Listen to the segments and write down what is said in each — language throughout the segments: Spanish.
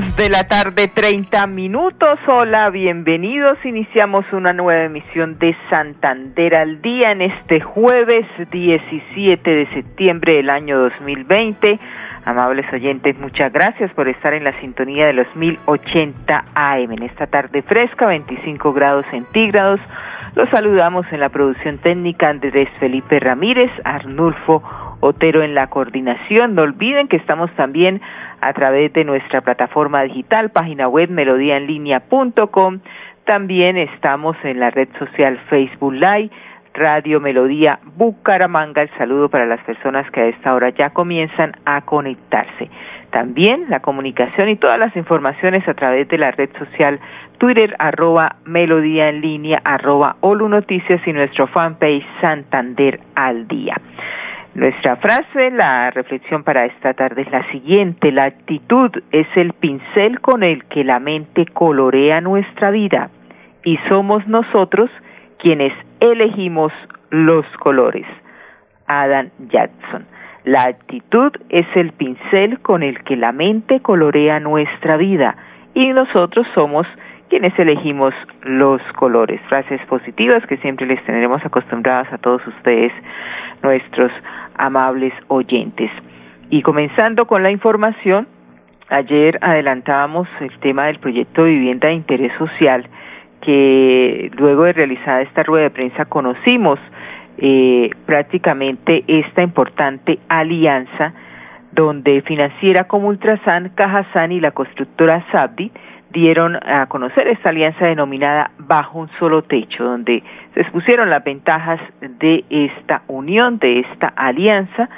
De la tarde, 30 minutos. Hola, bienvenidos. Iniciamos una nueva emisión de Santander al Día en este jueves 17 de septiembre del año 2020. Amables oyentes, muchas gracias por estar en la sintonía de los 1080 AM. En esta tarde fresca, 25 grados centígrados. Los saludamos en la producción técnica Andrés Felipe Ramírez, Arnulfo Otero en la coordinación. No olviden que estamos también a través de nuestra plataforma digital, página web melodíaenlínea.com. También estamos en la red social Facebook Live, Radio Melodía Bucaramanga. El saludo para las personas que a esta hora ya comienzan a conectarse. También la comunicación y todas las informaciones a través de la red social Twitter arroba Melodía en línea arroba Olu Noticias y nuestro fanpage Santander al Día. Nuestra frase, la reflexión para esta tarde es la siguiente, la actitud es el pincel con el que la mente colorea nuestra vida y somos nosotros quienes elegimos los colores. Adam Jackson. La actitud es el pincel con el que la mente colorea nuestra vida y nosotros somos quienes elegimos los colores. Frases positivas que siempre les tendremos acostumbradas a todos ustedes, nuestros amables oyentes. Y comenzando con la información, ayer adelantábamos el tema del proyecto de vivienda de interés social que luego de realizada esta rueda de prensa conocimos eh, prácticamente esta importante alianza donde Financiera como Ultrasan, Cajasan y la constructora Sabdi dieron a conocer esta alianza denominada Bajo un solo techo, donde se expusieron las ventajas de esta unión, de esta alianza,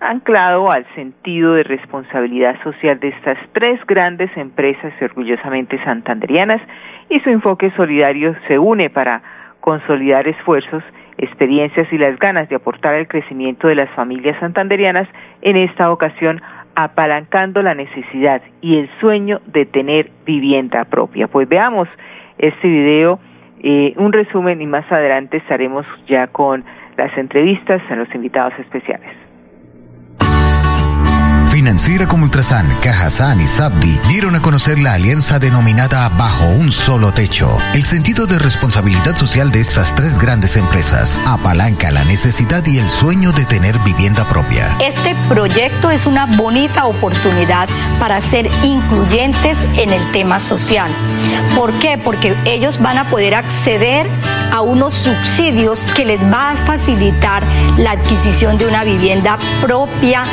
anclado al sentido de responsabilidad social de estas tres grandes empresas orgullosamente santanderianas y su enfoque solidario se une para consolidar esfuerzos, experiencias y las ganas de aportar al crecimiento de las familias santanderianas en esta ocasión apalancando la necesidad y el sueño de tener vivienda propia. Pues veamos este video, eh, un resumen y más adelante estaremos ya con las entrevistas a los invitados especiales. Financiera como Ultrasan, Cajasan y Sabdi dieron a conocer la alianza denominada Bajo un solo techo. El sentido de responsabilidad social de estas tres grandes empresas apalanca la necesidad y el sueño de tener vivienda propia. Este proyecto es una bonita oportunidad para ser incluyentes en el tema social. ¿Por qué? Porque ellos van a poder acceder a unos subsidios que les va a facilitar la adquisición de una vivienda propia,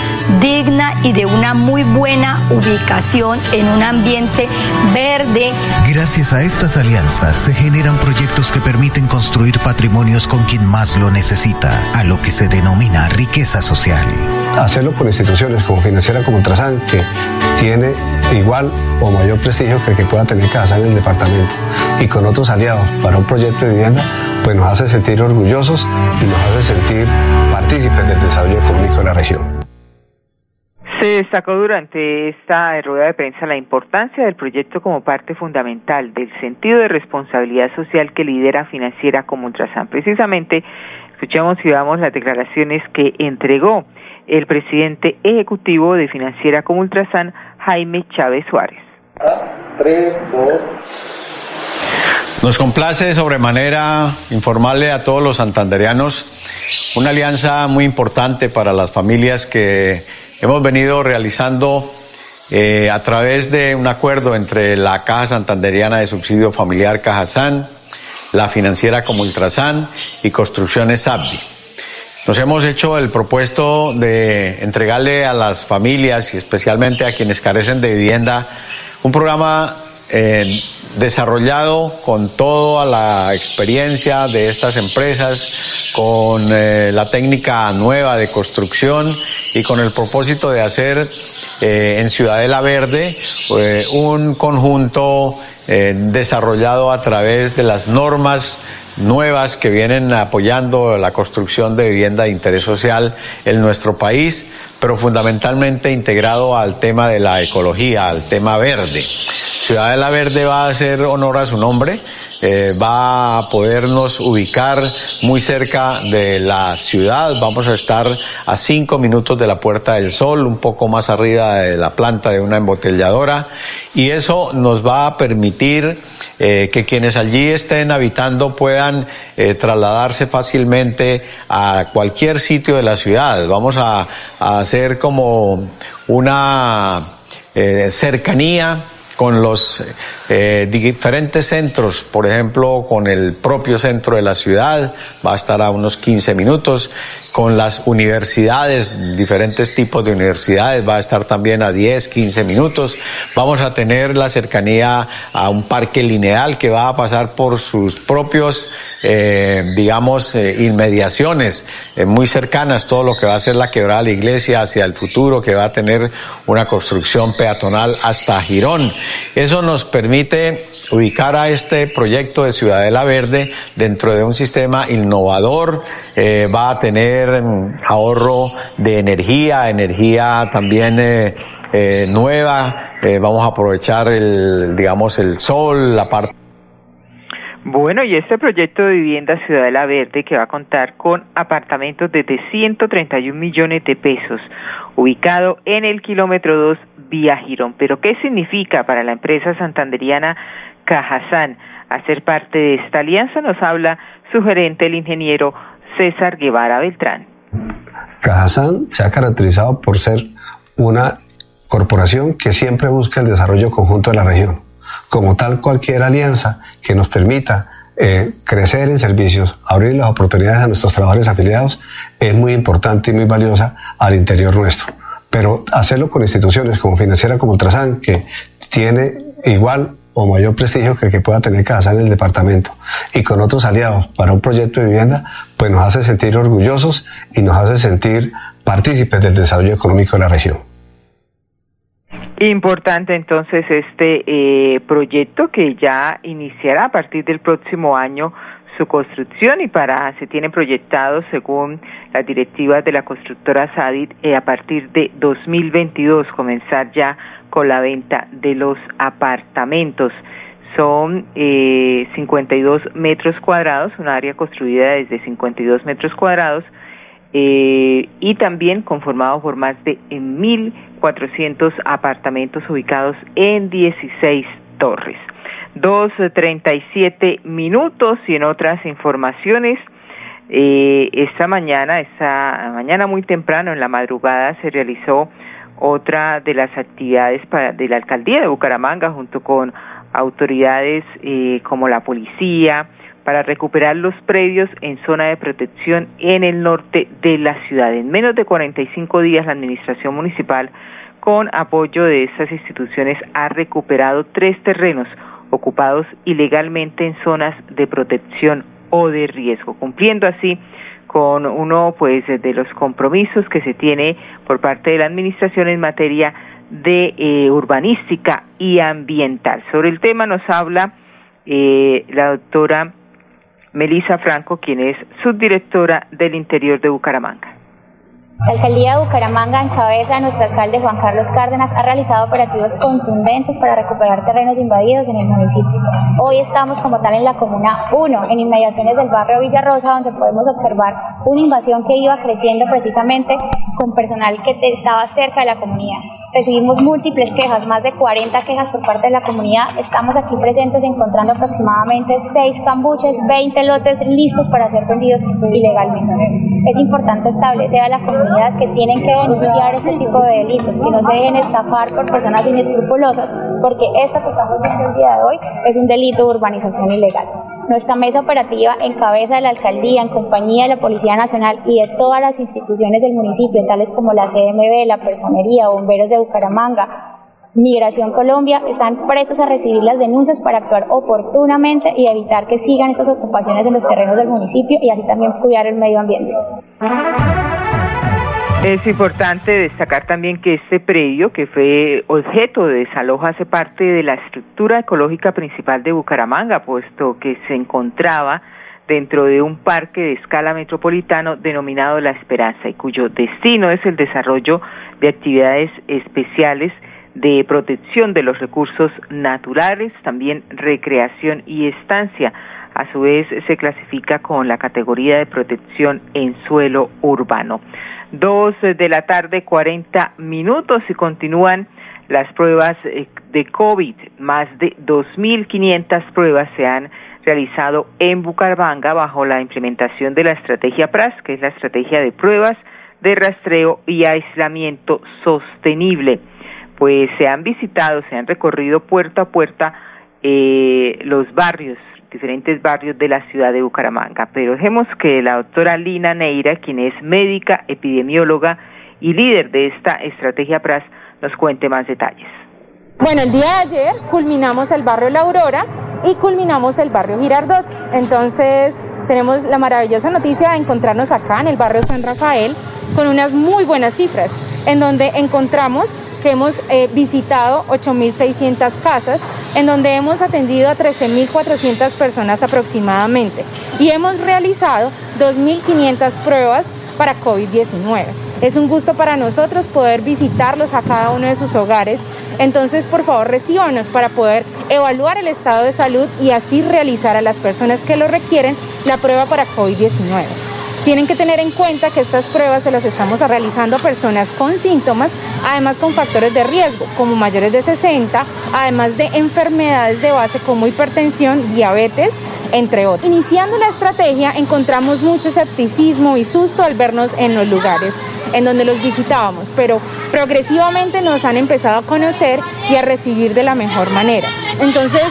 digna y de una muy buena ubicación en un ambiente verde. Gracias a estas alianzas se generan proyectos que permiten construir patrimonios con quien más lo necesita, a lo que se denomina riqueza social. Hacerlo con instituciones como Financiera como Ultrasan, que tiene igual o mayor prestigio que el que pueda tener cada en el departamento, y con otros aliados para un proyecto de vivienda, pues nos hace sentir orgullosos y nos hace sentir partícipes del desarrollo económico de la región. Se destacó durante esta rueda de prensa la importancia del proyecto como parte fundamental del sentido de responsabilidad social que lidera Financiera como Ultrasan. Precisamente, escuchamos y vamos las declaraciones que entregó el presidente ejecutivo de Financiera como Ultrasan, Jaime Chávez Suárez. Nos complace sobremanera informarle a todos los santanderianos una alianza muy importante para las familias que hemos venido realizando eh, a través de un acuerdo entre la Caja Santanderiana de Subsidio Familiar Cajasan, la financiera como Ultrasan y Construcciones Abdi. Nos hemos hecho el propuesto de entregarle a las familias y especialmente a quienes carecen de vivienda un programa eh, desarrollado con toda la experiencia de estas empresas, con eh, la técnica nueva de construcción y con el propósito de hacer eh, en Ciudadela Verde un conjunto desarrollado a través de las normas nuevas que vienen apoyando la construcción de vivienda de interés social en nuestro país, pero fundamentalmente integrado al tema de la ecología, al tema verde. Ciudad de la Verde va a hacer honor a su nombre, eh, va a podernos ubicar muy cerca de la ciudad, vamos a estar a cinco minutos de la Puerta del Sol, un poco más arriba de la planta de una embotelladora, y eso nos va a permitir eh, que quienes allí estén habitando puedan eh, trasladarse fácilmente a cualquier sitio de la ciudad. Vamos a, a hacer como una cercanía con los eh, diferentes centros, por ejemplo, con el propio centro de la ciudad, va a estar a unos 15 minutos, con las universidades, diferentes tipos de universidades, va a estar también a 10, 15 minutos. Vamos a tener la cercanía a un parque lineal que va a pasar por sus propios, eh, digamos, eh, inmediaciones muy cercanas, todo lo que va a ser la quebrada de la iglesia hacia el futuro, que va a tener una construcción peatonal hasta Girón. Eso nos permite ubicar a este proyecto de Ciudadela Verde dentro de un sistema innovador, eh, va a tener mm, ahorro de energía, energía también eh, eh, nueva, vamos a aprovechar el, digamos, el sol, la parte bueno, y este proyecto de vivienda Ciudadela Verde que va a contar con apartamentos de 131 millones de pesos, ubicado en el kilómetro 2 vía Girón. Pero ¿qué significa para la empresa santanderiana Cajazán hacer parte de esta alianza? Nos habla su gerente, el ingeniero César Guevara Beltrán. Cajazán se ha caracterizado por ser una corporación que siempre busca el desarrollo conjunto de la región. Como tal, cualquier alianza que nos permita eh, crecer en servicios, abrir las oportunidades a nuestros trabajadores afiliados, es muy importante y muy valiosa al interior nuestro. Pero hacerlo con instituciones como Financiera como Ultrasan, que tiene igual o mayor prestigio que el que pueda tener casa en el departamento y con otros aliados para un proyecto de vivienda, pues nos hace sentir orgullosos y nos hace sentir partícipes del desarrollo económico de la región. Importante entonces este eh, proyecto que ya iniciará a partir del próximo año su construcción y para se tiene proyectado según las directivas de la constructora Sadit eh, a partir de 2022 comenzar ya con la venta de los apartamentos. Son eh, 52 metros cuadrados, un área construida desde 52 metros cuadrados eh, y también conformado por más de 1.400 apartamentos ubicados en 16 torres. Dos treinta y siete minutos y en otras informaciones eh, esta mañana, esta mañana muy temprano en la madrugada se realizó otra de las actividades para, de la alcaldía de Bucaramanga junto con autoridades eh, como la policía para recuperar los predios en zona de protección en el norte de la ciudad. En menos de 45 días la administración municipal con apoyo de estas instituciones ha recuperado tres terrenos ocupados ilegalmente en zonas de protección o de riesgo, cumpliendo así con uno pues de los compromisos que se tiene por parte de la administración en materia de eh, urbanística y ambiental. Sobre el tema nos habla eh, la doctora Melisa Franco, quien es subdirectora del Interior de Bucaramanga. La alcaldía de Bucaramanga, en cabeza de nuestro alcalde Juan Carlos Cárdenas, ha realizado operativos contundentes para recuperar terrenos invadidos en el municipio. Hoy estamos como tal en la comuna 1, en inmediaciones del barrio Villarrosa, donde podemos observar una invasión que iba creciendo precisamente con personal que estaba cerca de la comunidad. Recibimos múltiples quejas, más de 40 quejas por parte de la comunidad. Estamos aquí presentes encontrando aproximadamente 6 cambuches, 20 lotes listos para ser vendidos ilegalmente. Es importante establecer a la comunidad que tienen que denunciar este tipo de delitos, que no se dejen estafar por personas inescrupulosas, porque esta que estamos viendo el día de hoy es un delito de urbanización ilegal. Nuestra mesa operativa en cabeza de la alcaldía, en compañía de la Policía Nacional y de todas las instituciones del municipio, tales como la CMB, la Personería, Bomberos de Bucaramanga, Migración Colombia están prestos a recibir las denuncias para actuar oportunamente y evitar que sigan estas ocupaciones en los terrenos del municipio y así también cuidar el medio ambiente. Es importante destacar también que este predio, que fue objeto de desalojo, hace parte de la estructura ecológica principal de Bucaramanga, puesto que se encontraba dentro de un parque de escala metropolitano denominado La Esperanza y cuyo destino es el desarrollo de actividades especiales de protección de los recursos naturales, también recreación y estancia. A su vez se clasifica con la categoría de protección en suelo urbano. Dos de la tarde, cuarenta minutos y continúan las pruebas eh, de COVID. Más de 2.500 pruebas se han realizado en Bucaramanga bajo la implementación de la estrategia PRAS, que es la estrategia de pruebas de rastreo y aislamiento sostenible. Pues se han visitado, se han recorrido puerta a puerta eh, los barrios diferentes barrios de la ciudad de Bucaramanga. Pero dejemos que la doctora Lina Neira, quien es médica, epidemióloga y líder de esta estrategia PRAS, nos cuente más detalles. Bueno, el día de ayer culminamos el barrio La Aurora y culminamos el barrio Girardot. Entonces, tenemos la maravillosa noticia de encontrarnos acá en el barrio San Rafael con unas muy buenas cifras, en donde encontramos que hemos eh, visitado 8.600 casas, en donde hemos atendido a 13.400 personas aproximadamente y hemos realizado 2.500 pruebas para COVID-19. Es un gusto para nosotros poder visitarlos a cada uno de sus hogares. Entonces, por favor, recíbanos para poder evaluar el estado de salud y así realizar a las personas que lo requieren la prueba para COVID-19. Tienen que tener en cuenta que estas pruebas se las estamos realizando a personas con síntomas, además con factores de riesgo, como mayores de 60, además de enfermedades de base como hipertensión, diabetes, entre otros. Iniciando la estrategia encontramos mucho escepticismo y susto al vernos en los lugares en donde los visitábamos, pero progresivamente nos han empezado a conocer y a recibir de la mejor manera. Entonces,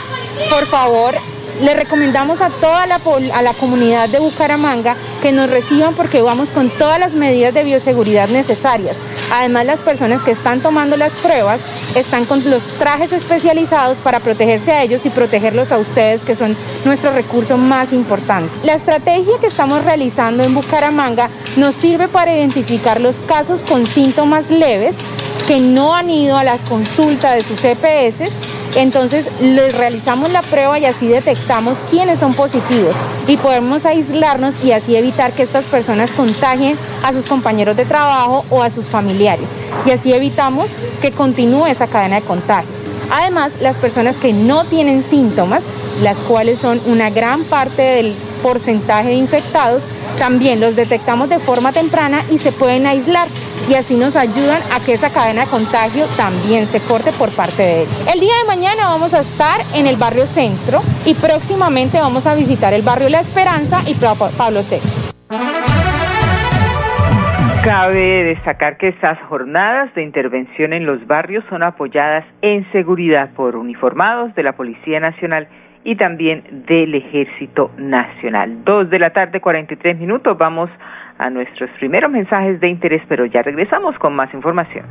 por favor, le recomendamos a toda la, a la comunidad de Bucaramanga que nos reciban porque vamos con todas las medidas de bioseguridad necesarias. Además, las personas que están tomando las pruebas están con los trajes especializados para protegerse a ellos y protegerlos a ustedes, que son nuestro recurso más importante. La estrategia que estamos realizando en Bucaramanga nos sirve para identificar los casos con síntomas leves que no han ido a la consulta de sus EPS entonces les realizamos la prueba y así detectamos quiénes son positivos y podemos aislarnos y así evitar que estas personas contagien a sus compañeros de trabajo o a sus familiares. Y así evitamos que continúe esa cadena de contagio. Además, las personas que no tienen síntomas, las cuales son una gran parte del porcentaje de infectados, también los detectamos de forma temprana y se pueden aislar y así nos ayudan a que esa cadena de contagio también se corte por parte de ellos. El día de mañana vamos a estar en el barrio Centro y próximamente vamos a visitar el barrio La Esperanza y Pablo VI. Cabe destacar que estas jornadas de intervención en los barrios son apoyadas en seguridad por uniformados de la Policía Nacional y también del Ejército Nacional. Dos de la tarde, 43 minutos. Vamos a nuestros primeros mensajes de interés, pero ya regresamos con más información.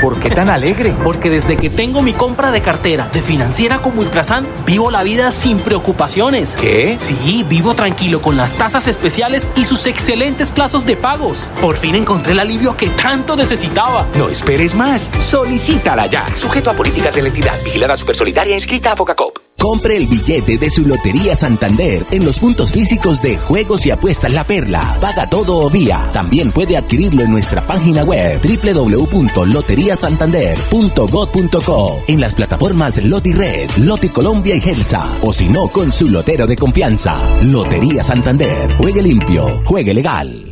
¿Por qué tan alegre? Porque desde que tengo mi compra de cartera de financiera como Ultrasan, vivo la vida sin preocupaciones. ¿Qué? Sí, vivo tranquilo con las tasas especiales y sus excelentes plazos de pagos. Por fin encontré el alivio que tanto necesitaba. No esperes más. Solicítala ya. Sujeto a políticas de la entidad. Vigilada Supersolidaria inscrita a Focacop. Compre el billete de su Lotería Santander en los puntos físicos de Juegos y Apuestas La Perla. Paga todo o vía. También puede adquirirlo en nuestra página web www.loteriasantander.gov.co en las plataformas Loti Red, Loti Colombia y Gelsa o si no con su lotero de confianza. Lotería Santander. Juegue limpio, juegue legal.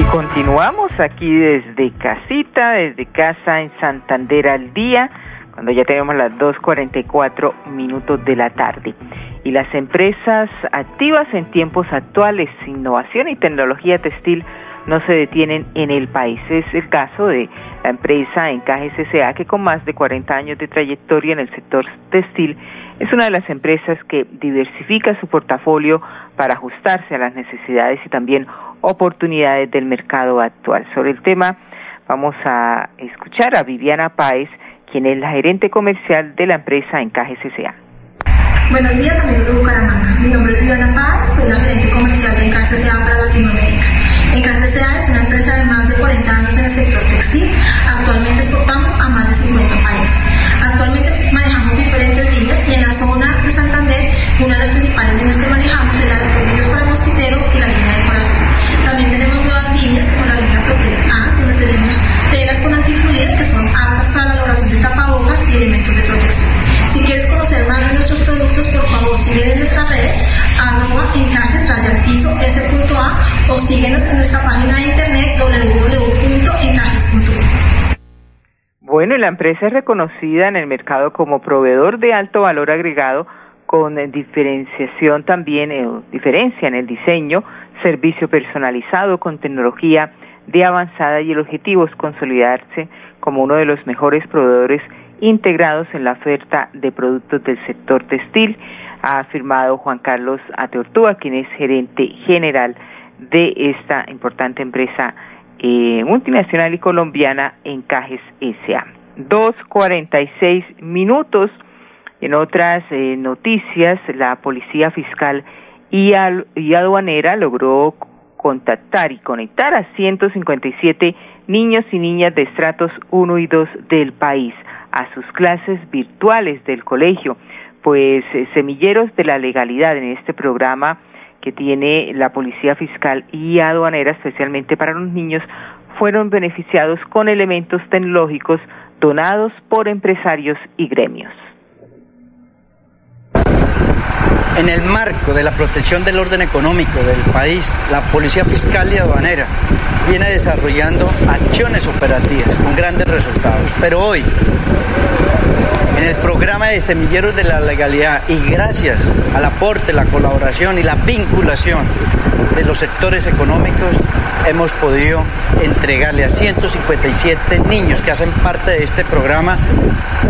Y continuamos aquí desde casita, desde casa en Santander al día, cuando ya tenemos las 2.44 minutos de la tarde. Y las empresas activas en tiempos actuales, innovación y tecnología textil no se detienen en el país. Es el caso de la empresa Encajes S.A. que con más de 40 años de trayectoria en el sector textil es una de las empresas que diversifica su portafolio para ajustarse a las necesidades y también oportunidades del mercado actual. Sobre el tema vamos a escuchar a Viviana Páez, quien es la gerente comercial de la empresa Encajes S.A. Buenos días amigos de Bucaramanga, mi nombre es Viviana Páez, soy la gerente comercial de Encajes S.A. para Latinoamérica. Encajes S.A. es una empresa de más de 40 años en el sector textil, actualmente exportamos a más de 50 países. Actualmente en nuestra página de internet. Bueno, la empresa es reconocida en el mercado como proveedor de alto valor agregado con diferenciación también, eh, diferencia en el diseño, servicio personalizado con tecnología de avanzada y el objetivo es consolidarse como uno de los mejores proveedores integrados en la oferta de productos del sector textil, ha afirmado Juan Carlos Ateortúa, quien es gerente general de esta importante empresa eh, multinacional y colombiana Encajes S.A. 2.46 minutos. En otras eh, noticias, la Policía Fiscal y, y Aduanera logró contactar y conectar a 157 niños y niñas de estratos 1 y 2 del país a sus clases virtuales del colegio, pues eh, semilleros de la legalidad en este programa que tiene la Policía Fiscal y Aduanera, especialmente para los niños, fueron beneficiados con elementos tecnológicos donados por empresarios y gremios. En el marco de la protección del orden económico del país, la Policía Fiscal y Aduanera viene desarrollando acciones operativas con grandes resultados. Pero hoy, en el programa de semilleros de la legalidad y gracias al aporte, la colaboración y la vinculación de los sectores económicos, hemos podido entregarle a 157 niños que hacen parte de este programa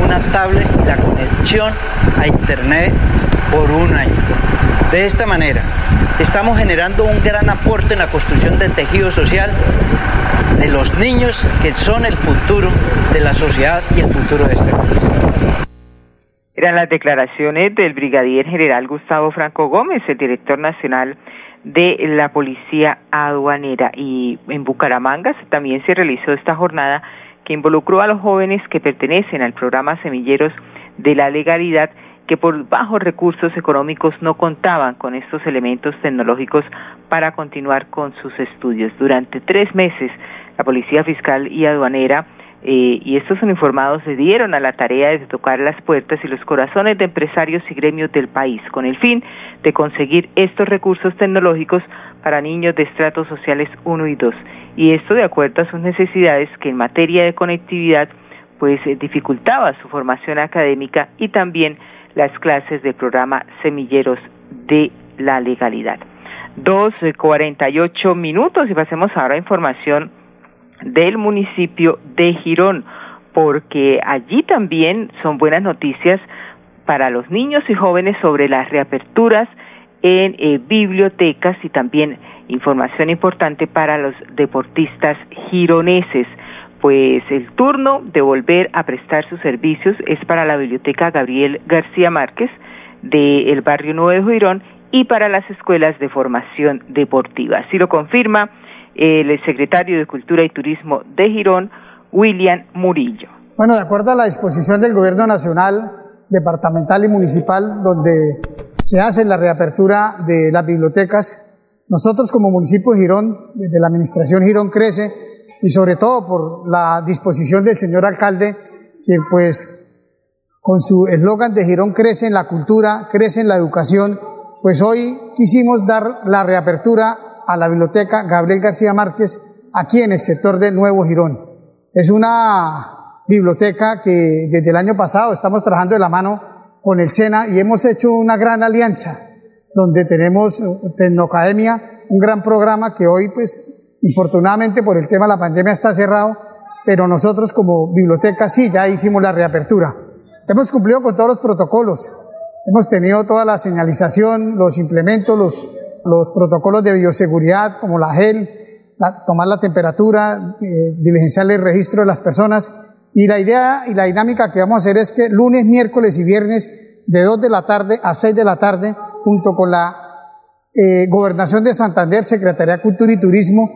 una tablet y la conexión a Internet por un año. De esta manera, estamos generando un gran aporte en la construcción del tejido social de los niños que son el futuro de la sociedad y el futuro de este país. Eran las declaraciones del brigadier general Gustavo Franco Gómez, el director nacional de la Policía Aduanera. Y en Bucaramanga también se realizó esta jornada que involucró a los jóvenes que pertenecen al programa Semilleros de la Legalidad que por bajos recursos económicos no contaban con estos elementos tecnológicos para continuar con sus estudios. Durante tres meses, la Policía Fiscal y Aduanera eh, y estos uniformados se dieron a la tarea de tocar las puertas y los corazones de empresarios y gremios del país, con el fin de conseguir estos recursos tecnológicos para niños de estratos sociales 1 y 2. Y esto de acuerdo a sus necesidades que en materia de conectividad pues eh, dificultaba su formación académica y también las clases del programa Semilleros de la Legalidad. Dos eh, cuarenta y ocho minutos y pasemos ahora a información del municipio de Girón, porque allí también son buenas noticias para los niños y jóvenes sobre las reaperturas en eh, bibliotecas y también información importante para los deportistas gironeses pues el turno de volver a prestar sus servicios es para la Biblioteca Gabriel García Márquez del barrio Nuevo de Girón y para las escuelas de formación deportiva. Así lo confirma el secretario de Cultura y Turismo de Girón, William Murillo. Bueno, de acuerdo a la disposición del Gobierno Nacional, departamental y municipal, donde se hace la reapertura de las bibliotecas, nosotros como municipio de Girón, desde la Administración Girón Crece, y sobre todo por la disposición del señor alcalde, que pues con su eslogan de Girón crece en la cultura, crece en la educación, pues hoy quisimos dar la reapertura a la biblioteca Gabriel García Márquez aquí en el sector de Nuevo Girón. Es una biblioteca que desde el año pasado estamos trabajando de la mano con el SENA y hemos hecho una gran alianza donde tenemos Tecnoacademia, un gran programa que hoy pues infortunadamente por el tema de la pandemia está cerrado, pero nosotros como biblioteca sí, ya hicimos la reapertura. Hemos cumplido con todos los protocolos, hemos tenido toda la señalización, los implementos, los, los protocolos de bioseguridad como la gel, tomar la temperatura, eh, diligenciar el registro de las personas. Y la idea y la dinámica que vamos a hacer es que lunes, miércoles y viernes de 2 de la tarde a 6 de la tarde, junto con la eh, Gobernación de Santander, Secretaría de Cultura y Turismo,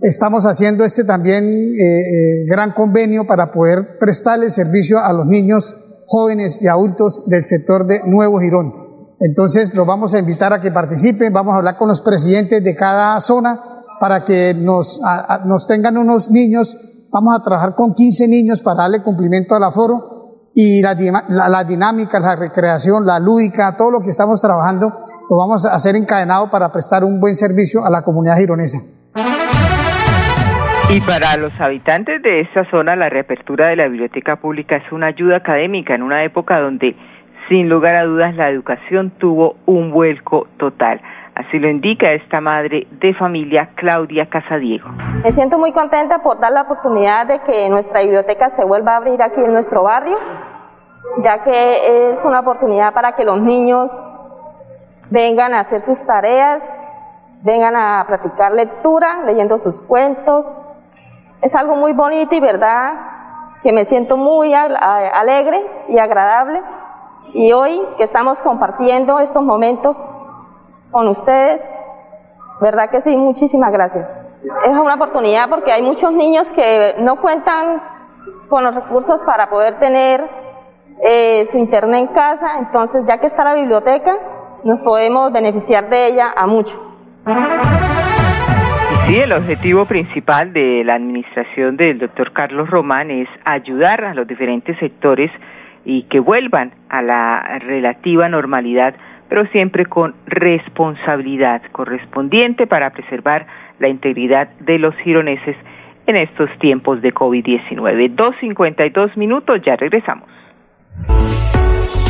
Estamos haciendo este también eh, eh, gran convenio para poder prestarle servicio a los niños, jóvenes y adultos del sector de Nuevo Girón. Entonces los vamos a invitar a que participen, vamos a hablar con los presidentes de cada zona para que nos, nos tengan unos niños, vamos a trabajar con 15 niños para darle cumplimiento al aforo y la, la, la dinámica, la recreación, la lúdica, todo lo que estamos trabajando, lo vamos a hacer encadenado para prestar un buen servicio a la comunidad gironesa. Y para los habitantes de esta zona, la reapertura de la biblioteca pública es una ayuda académica en una época donde, sin lugar a dudas, la educación tuvo un vuelco total. Así lo indica esta madre de familia, Claudia Casadiego. Me siento muy contenta por dar la oportunidad de que nuestra biblioteca se vuelva a abrir aquí en nuestro barrio, ya que es una oportunidad para que los niños vengan a hacer sus tareas, vengan a practicar lectura, leyendo sus cuentos, es algo muy bonito y verdad que me siento muy alegre y agradable. Y hoy que estamos compartiendo estos momentos con ustedes, verdad que sí, muchísimas gracias. Es una oportunidad porque hay muchos niños que no cuentan con los recursos para poder tener eh, su internet en casa, entonces ya que está la biblioteca, nos podemos beneficiar de ella a mucho. Sí, el objetivo principal de la administración del doctor Carlos Román es ayudar a los diferentes sectores y que vuelvan a la relativa normalidad, pero siempre con responsabilidad correspondiente para preservar la integridad de los gironeses en estos tiempos de COVID-19. 2.52 minutos, ya regresamos.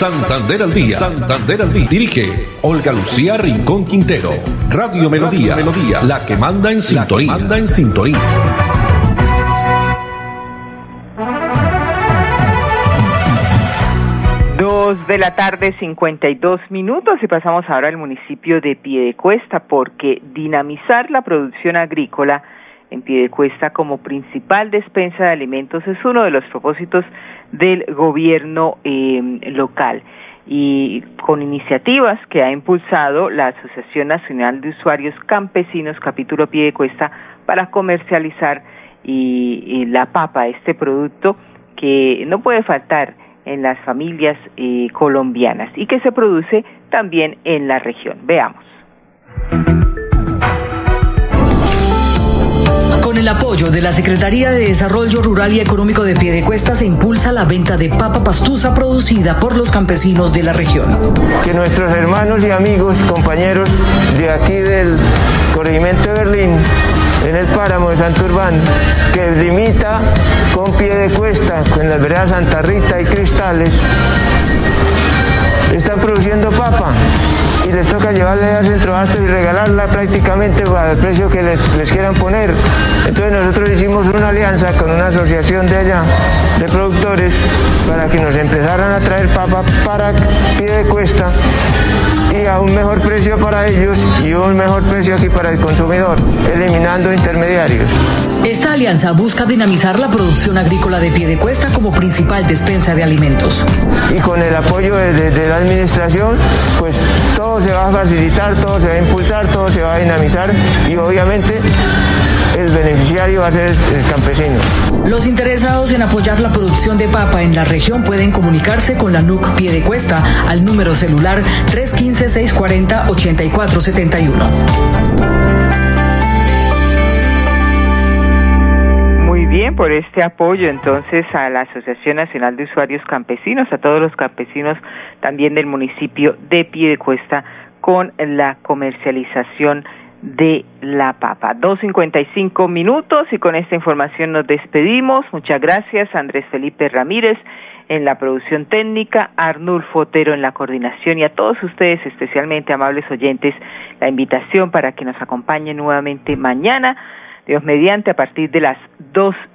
Santander al día. Santander al día. Dirige Olga Lucía Rincón Quintero. Radio Melodía. Melodía. La que manda en sintonía. manda en sintonía. Dos de la tarde, 52 minutos, y pasamos ahora al municipio de Piedecuesta, porque dinamizar la producción agrícola en Piedecuesta como principal despensa de alimentos es uno de los propósitos del gobierno eh, local y con iniciativas que ha impulsado la Asociación Nacional de Usuarios Campesinos capítulo Piedecuesta para comercializar y, la papa, este producto que no puede faltar en las familias eh, colombianas y que se produce también en la región. Veamos. Apoyo de la Secretaría de Desarrollo Rural y Económico de Piedecuesta se impulsa la venta de papa pastusa producida por los campesinos de la región. Que nuestros hermanos y amigos, compañeros de aquí del corregimiento de Berlín, en el páramo de Santurbán, que limita con Piedecuesta, con las veredas Santa Rita y Cristales, están produciendo papa y les toca llevarla a Centro Abasto y regalarla prácticamente al precio que les, les, quieran poner. Entonces nosotros hicimos una alianza con una asociación de allá, de productores, para que nos empezaran a traer papa para pie de cuesta y a un mejor precio para ellos y un mejor precio aquí para el consumidor, eliminando intermediarios. Esta alianza busca dinamizar la producción agrícola de pie de cuesta como principal despensa de alimentos. Y con el apoyo de, de, de la administración, pues todo se va a facilitar, todo se va a impulsar, todo se va a dinamizar y obviamente el beneficiario va a ser el campesino. Los interesados en apoyar la producción de papa en la región pueden comunicarse con la NUC Piedecuesta al número celular 315-640-8471. Por este apoyo entonces a la Asociación Nacional de Usuarios Campesinos, a todos los campesinos también del municipio de Piedecuesta con la comercialización de la papa. Dos cincuenta y cinco minutos y con esta información nos despedimos. Muchas gracias Andrés Felipe Ramírez en la producción técnica, Arnulfo Otero en la coordinación y a todos ustedes, especialmente amables oyentes, la invitación para que nos acompañen nuevamente mañana Dios mediante, a partir de las 2